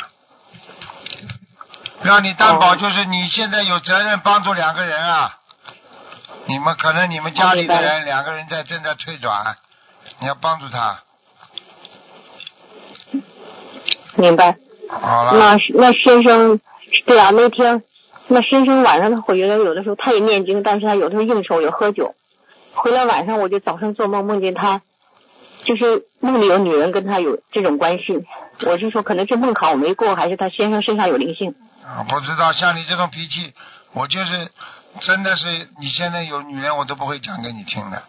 让你担保就是你现在有责任帮助两个人啊。你们可能你们家里的人两个人在正在退转，你要帮助他。明白。好了。那那先生，对啊，那天。那先生晚上他回来，有的时候他也念经，但是他有的时候应酬也喝酒。回来晚上我就早上做梦梦见他，就是梦里有女人跟他有这种关系。我是说，可能是梦考我没过，还是他先生身上有灵性？啊，不知道。像你这种脾气，我就是真的是你现在有女人，我都不会讲给你听的。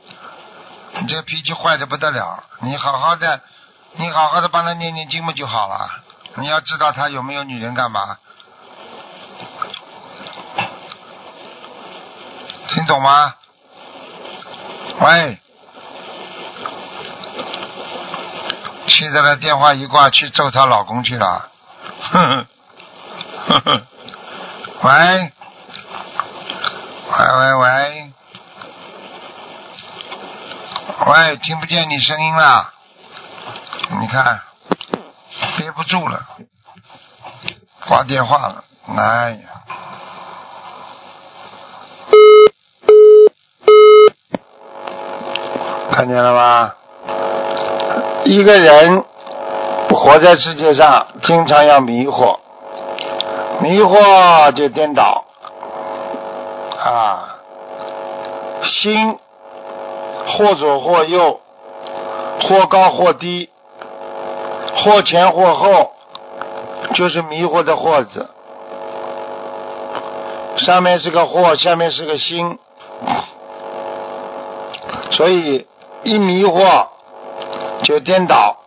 你这脾气坏的不得了，你好好的，你好好的帮他念念经嘛就好了。你要知道他有没有女人干嘛？听懂吗？喂，气得了，电话一挂，去揍她老公去了。呵呵呵呵，喂，喂喂喂，喂，听不见你声音了，你看，憋不住了，挂电话了，哎呀。看见了吗？一个人活在世界上，经常要迷惑，迷惑就颠倒啊，心或左或右，或高或低，或前或后，就是迷惑的惑字。上面是个惑，下面是个心，所以。一迷惑就颠倒，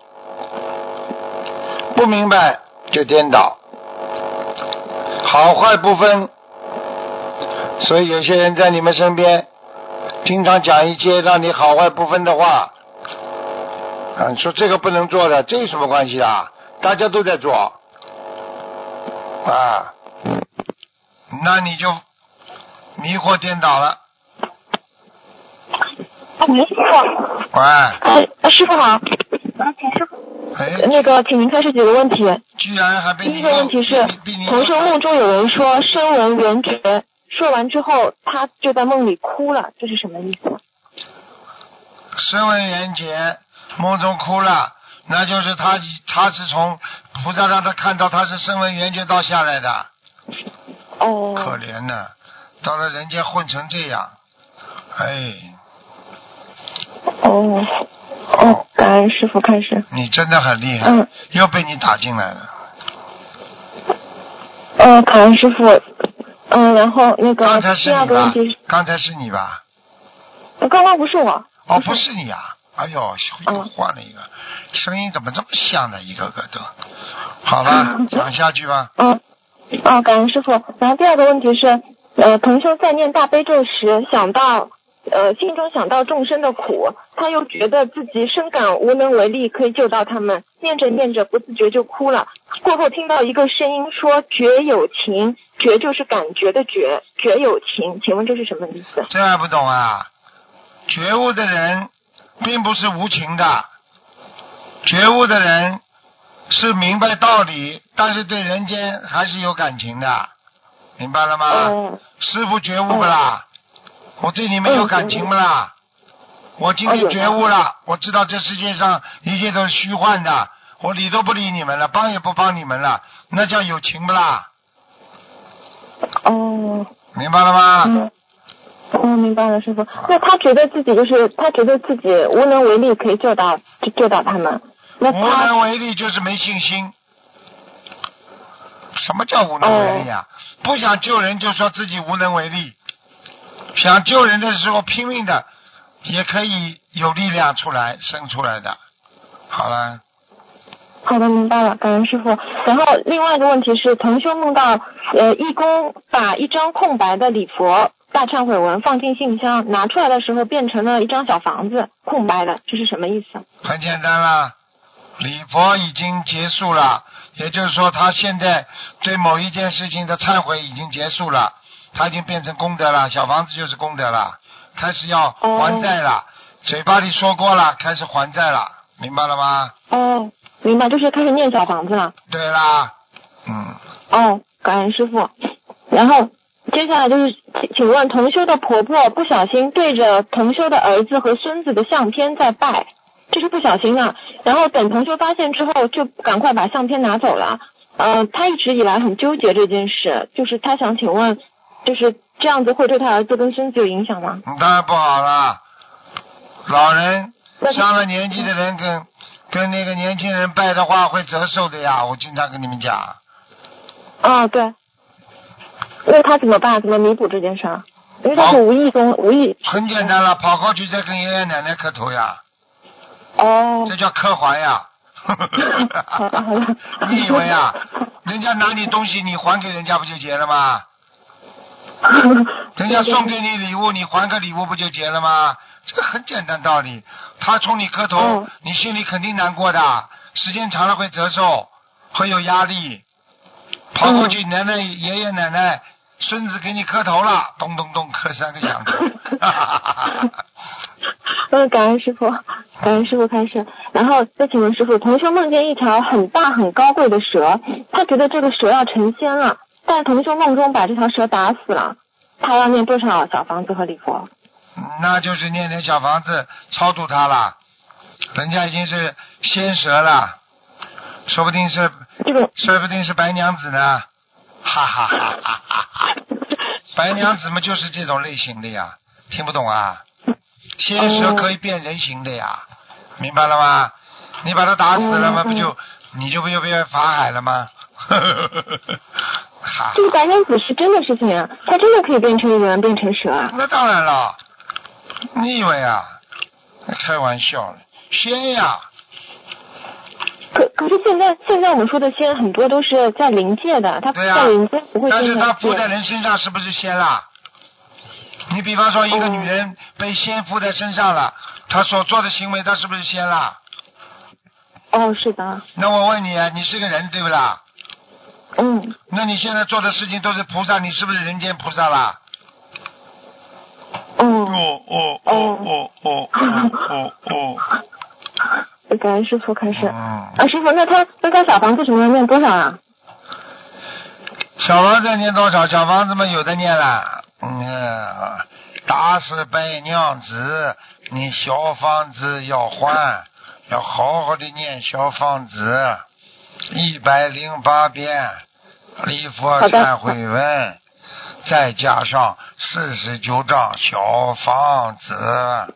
不明白就颠倒，好坏不分。所以有些人在你们身边，经常讲一些让你好坏不分的话，啊，说这个不能做的，这有什么关系啊？大家都在做，啊，那你就迷惑颠倒了。喂，师傅。喂。哎，师傅好。啊，请师傅。哎。那个，请您开始几个问题。居然还被第一个问题是，同修梦中有人说声闻缘觉，说完之后他就在梦里哭了，这是什么意思？声闻缘觉，梦中哭了，那就是他他是从菩萨让他看到他是声闻缘觉道下来的。哦。可怜呢，到了人间混成这样，哎。哦，哦，感恩师傅开始。你真的很厉害，嗯，又被你打进来了。嗯，感恩师傅，嗯，然后那个第二个问题，刚才是你吧？刚刚不是我。哦，不是你啊！哎呦，又换了一个，声音怎么这么像呢？一个个都。好了，讲下去吧。嗯，哦，感恩师傅。然后第二个问题是，呃，同修在念大悲咒时想到。呃，心中想到众生的苦，他又觉得自己深感无能为力，可以救到他们。念着念着，不自觉就哭了。过后听到一个声音说：“觉有情，觉就是感觉的觉，觉有情。”请问这是什么意思？这还不懂啊？觉悟的人并不是无情的，觉悟的人是明白道理，但是对人间还是有感情的，明白了吗？师傅觉悟不啦？我对你们有感情不啦？我今天觉悟了，我知道这世界上一切都是虚幻的，我理都不理你们了，帮也不帮你们了，那叫有情不啦？哦。明白了吗？嗯。哦，明白了，师傅。那他觉得自己就是他觉得自己无能为力，可以救到就救到他们。那无能为力就是没信心。什么叫无能为力啊？不想救人就说自己无能为力。想救人的时候拼命的，也可以有力量出来生出来的。好了。好的，明白了，感恩师傅。然后另外一个问题是，同修梦到呃义工把一张空白的礼佛大忏悔文放进信箱，拿出来的时候变成了一张小房子，空白的，这是什么意思？很简单啦，礼佛已经结束了，也就是说他现在对某一件事情的忏悔已经结束了。他已经变成功德了，小房子就是功德了，开始要还债了，嘴巴里说过了，开始还债了，明白了吗？哦，明白，就是开始念小房子了。对啦，嗯。哦，感恩师傅。然后接下来就是，请请问同修的婆婆不小心对着同修的儿子和孙子的相片在拜，这是不小心啊。然后等同修发现之后，就赶快把相片拿走了。呃，他一直以来很纠结这件事，就是他想请问。就是这样子会对他儿子跟孙子有影响吗？当然不好了，老人上了年纪的人跟跟那个年轻人拜的话会折寿的呀，我经常跟你们讲。啊，对。那他怎么办？怎么弥补这件事？因为他是无意中无意。很简单了，跑过去再跟爷爷奶奶磕头呀。哦。这叫磕还呀。好的好的。你以为啊？人家拿你东西，你还给人家不就结了吗？[LAUGHS] 人家送给你礼物，你还个礼物不就结了吗？这个很简单道理。他冲你磕头，你心里肯定难过的，时间长了会折寿，会有压力。跑过去，奶奶、爷爷奶奶、孙子给你磕头了，咚咚咚磕三个响头。[LAUGHS] 嗯，感恩师傅，感恩师傅开始。然后再请问师傅，同修梦见一条很大很高贵的蛇，他觉得这个蛇要成仙了，但同修梦中把这条蛇打死了，他要念多少小房子和礼佛？那就是念点小房子超度他了，人家已经是仙蛇了，说不定是，说不定是白娘子呢，哈哈哈哈哈哈！[LAUGHS] 白娘子嘛就是这种类型的呀，听不懂啊？仙蛇可以变人形的呀，明白了吗？你把他打死了嘛，不就你就不就变法海了吗？[LAUGHS] 哈这个白娘子是真的事情啊，她真的可以变成人，变成蛇啊？那当然了，你以为啊？开玩笑，仙呀！可可是现在现在我们说的仙很多都是在灵界的，他不会。但是他附在人身上是不是仙啦？你比方说，一个女人被仙附在身上了，她所做的行为，她是不是仙啦？哦，是的。那我问你，你是个人对不啦？嗯。那你现在做的事情都是菩萨，你是不是人间菩萨啦？哦哦哦哦哦哦哦哦。[LAUGHS] 感恩师傅开始。啊，师傅，那他那他小房子什么念多少啊？小房子念多少？小房子嘛，有的念了。嗯，打死白娘子，你小房子要还，要好好的念小房子，一百零八遍礼佛忏悔文，再加上四十九张小房子。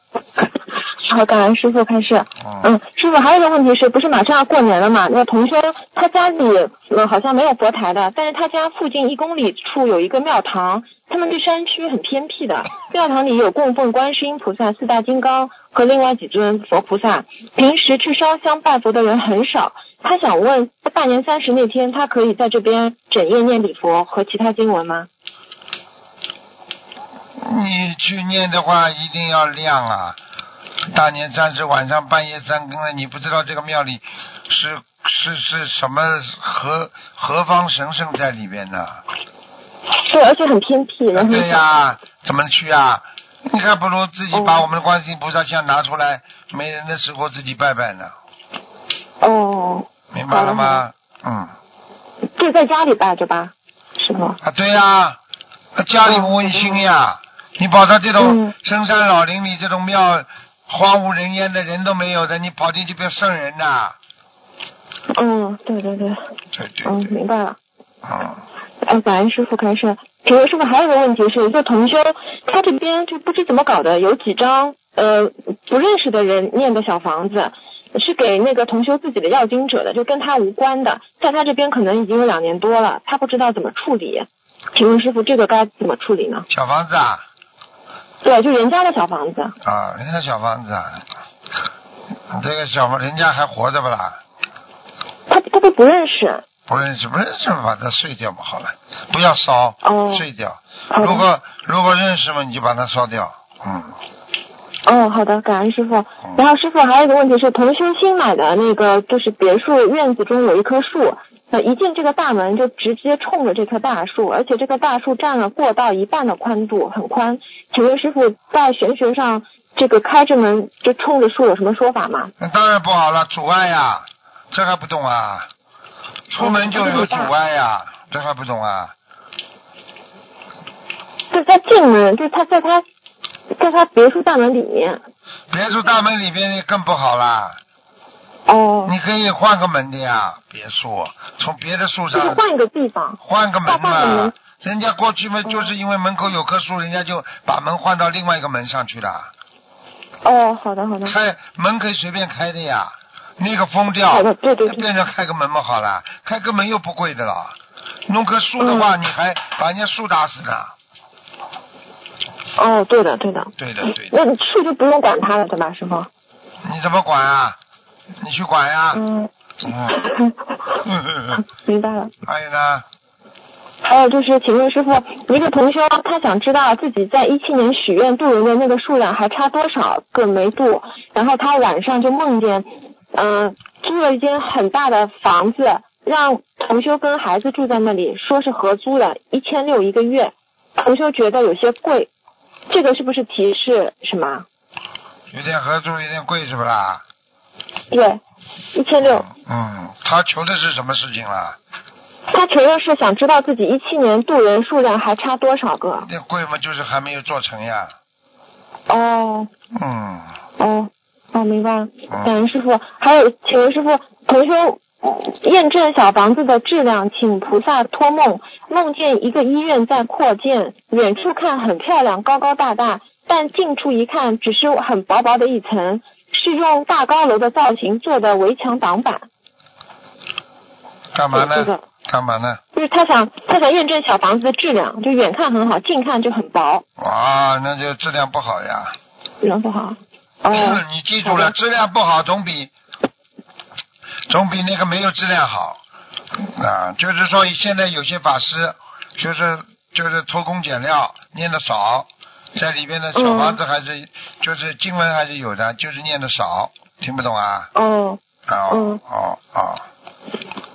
好，感恩师傅开始。嗯，师傅还有一个问题是不是马上要过年了嘛？那同修他家里呃好像没有佛台的，但是他家附近一公里处有一个庙堂，他们这山区很偏僻的，庙堂里有供奉观世音菩萨、四大金刚和另外几尊佛菩萨，平时去烧香拜佛的人很少。他想问，大年三十那天他可以在这边整夜念礼佛和其他经文吗？你去念的话，一定要亮啊。大年三十晚上半夜三更了，你不知道这个庙里是是是什么何何方神圣在里边呢？对，而且很偏僻。对呀，怎么去啊？你还不如自己把我们的观世音菩萨像拿出来，没人的时候自己拜拜呢。哦。明白了吗？嗯。就在家里拜着吧，是吗？啊，对呀，家里温馨呀。你跑到这种深山老林里，这种庙。荒无人烟的人都没有的，你跑进去变圣人呐？嗯，对对对。对对。嗯，明白了。啊。哎，感恩师傅开示。请问师傅还有个问题是，就同修他这边就不知怎么搞的，有几张呃不认识的人念的小房子，是给那个同修自己的要经者的，就跟他无关的，在他这边可能已经有两年多了，他不知道怎么处理。请问师傅，这个该怎么处理呢？小房子啊。对，就人家的小房子。啊，人家小房子，啊，这个小房人家还活着不啦？他他都不认识。不认识，不认识，把它碎掉嘛，好了，不要烧，碎掉。如果如果认识嘛，你就把它烧掉，嗯。哦，好的，感恩师傅。然后师傅还有一个问题是，同修新买的那个就是别墅院子中有一棵树。那一进这个大门就直接冲着这棵大树，而且这棵大树占了过道一半的宽度，很宽。请问师傅，在玄学上，这个开着门就冲着树有什么说法吗？那当然不好了，阻碍呀，这还不懂啊？出门就有阻碍呀，这还不懂啊？就在进门，就他在他，在他别墅大门里面。别墅大门里面更不好了。哦，你可以换个门的呀，别墅，从别的树上换一个地方，换个门嘛。人家过去嘛，就是因为门口有棵树，人家就把门换到另外一个门上去了。哦，好的好的。开门可以随便开的呀，那个封掉，好的对对对，变成开个门嘛好了，开个门又不贵的了。弄棵树的话，你还把人家树打死呢。哦，对的对的。对的对的。那树就不用管它了，对吧，师傅？你怎么管啊？你去管呀。嗯。嗯。明白了。还有呢？还还有就是，请问师傅，一个同修他想知道自己在一七年许愿渡人的那个数量还差多少个没渡，然后他晚上就梦见，嗯，租了一间很大的房子，让同修跟孩子住在那里，说是合租的，一千六一个月，同修觉得有些贵，这个是不是提示什么？有点合租，有点贵，是不啦？对，一千六。嗯，他求的是什么事情啦？他求的是想知道自己一七年渡人数量还差多少个。那贵嘛，就是还没有做成呀。哦。嗯。哦，哦，明白了。感恩师傅，还有，请问师傅，同修验证小房子的质量，请菩萨托梦，梦见一个医院在扩建，远处看很漂亮，高高大大，但近处一看，只是很薄薄的一层，是用大高楼的造型做的围墙挡板。干嘛呢？干嘛呢？就是他想，他想验证小房子的质量，就远看很好，近看就很薄。哇，那就质量不好呀。质量不好。哦。你记住了，质量不好总比总比那个没有质量好啊。就是说，现在有些法师就是就是偷工减料，念的少，在里边的小房子还是就是经文还是有的，就是念的少，听不懂啊？哦。哦哦哦。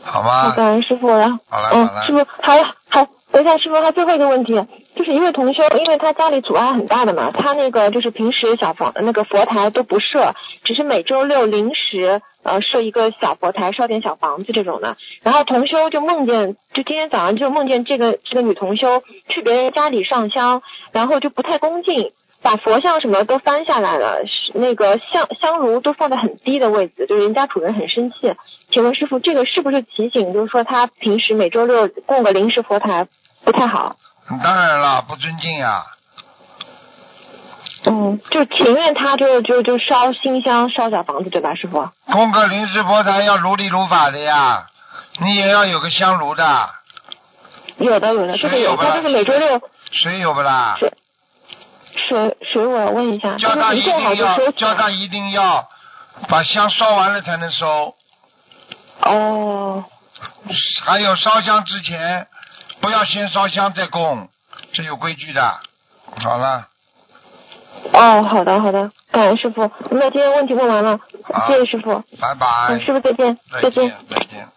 好吧，感恩师傅了。好了好了，师傅还还等一下，师傅还最后一个问题，就是一位同修，因为他家里阻碍很大的嘛，他那个就是平时小房那个佛台都不设，只是每周六临时呃设一个小佛台，烧点小房子这种的。然后同修就梦见，就今天早上就梦见这个这个女同修去别人家里上香，然后就不太恭敬。把佛像什么都翻下来了，那个香香炉都放在很低的位置，就人家主人很生气。请问师傅，这个是不是提醒，就是说他平时每周六供个临时佛台不太好？当然了，不尊敬呀。嗯，就情愿他就就就烧新香烧小房子对吧，师傅？供个临时佛台要如理如法的呀，你也要有个香炉的。有的有的，这个有，他就是每周六。水有不啦？水水水我问一下，叫他一定要叫他一定要把香烧完了才能收。哦。还有烧香之前不要先烧香再供，这有规矩的。好了。哦，好的好的，感恩师傅。那今天问题问完了，谢谢师傅。拜拜。师傅再见，再见再见。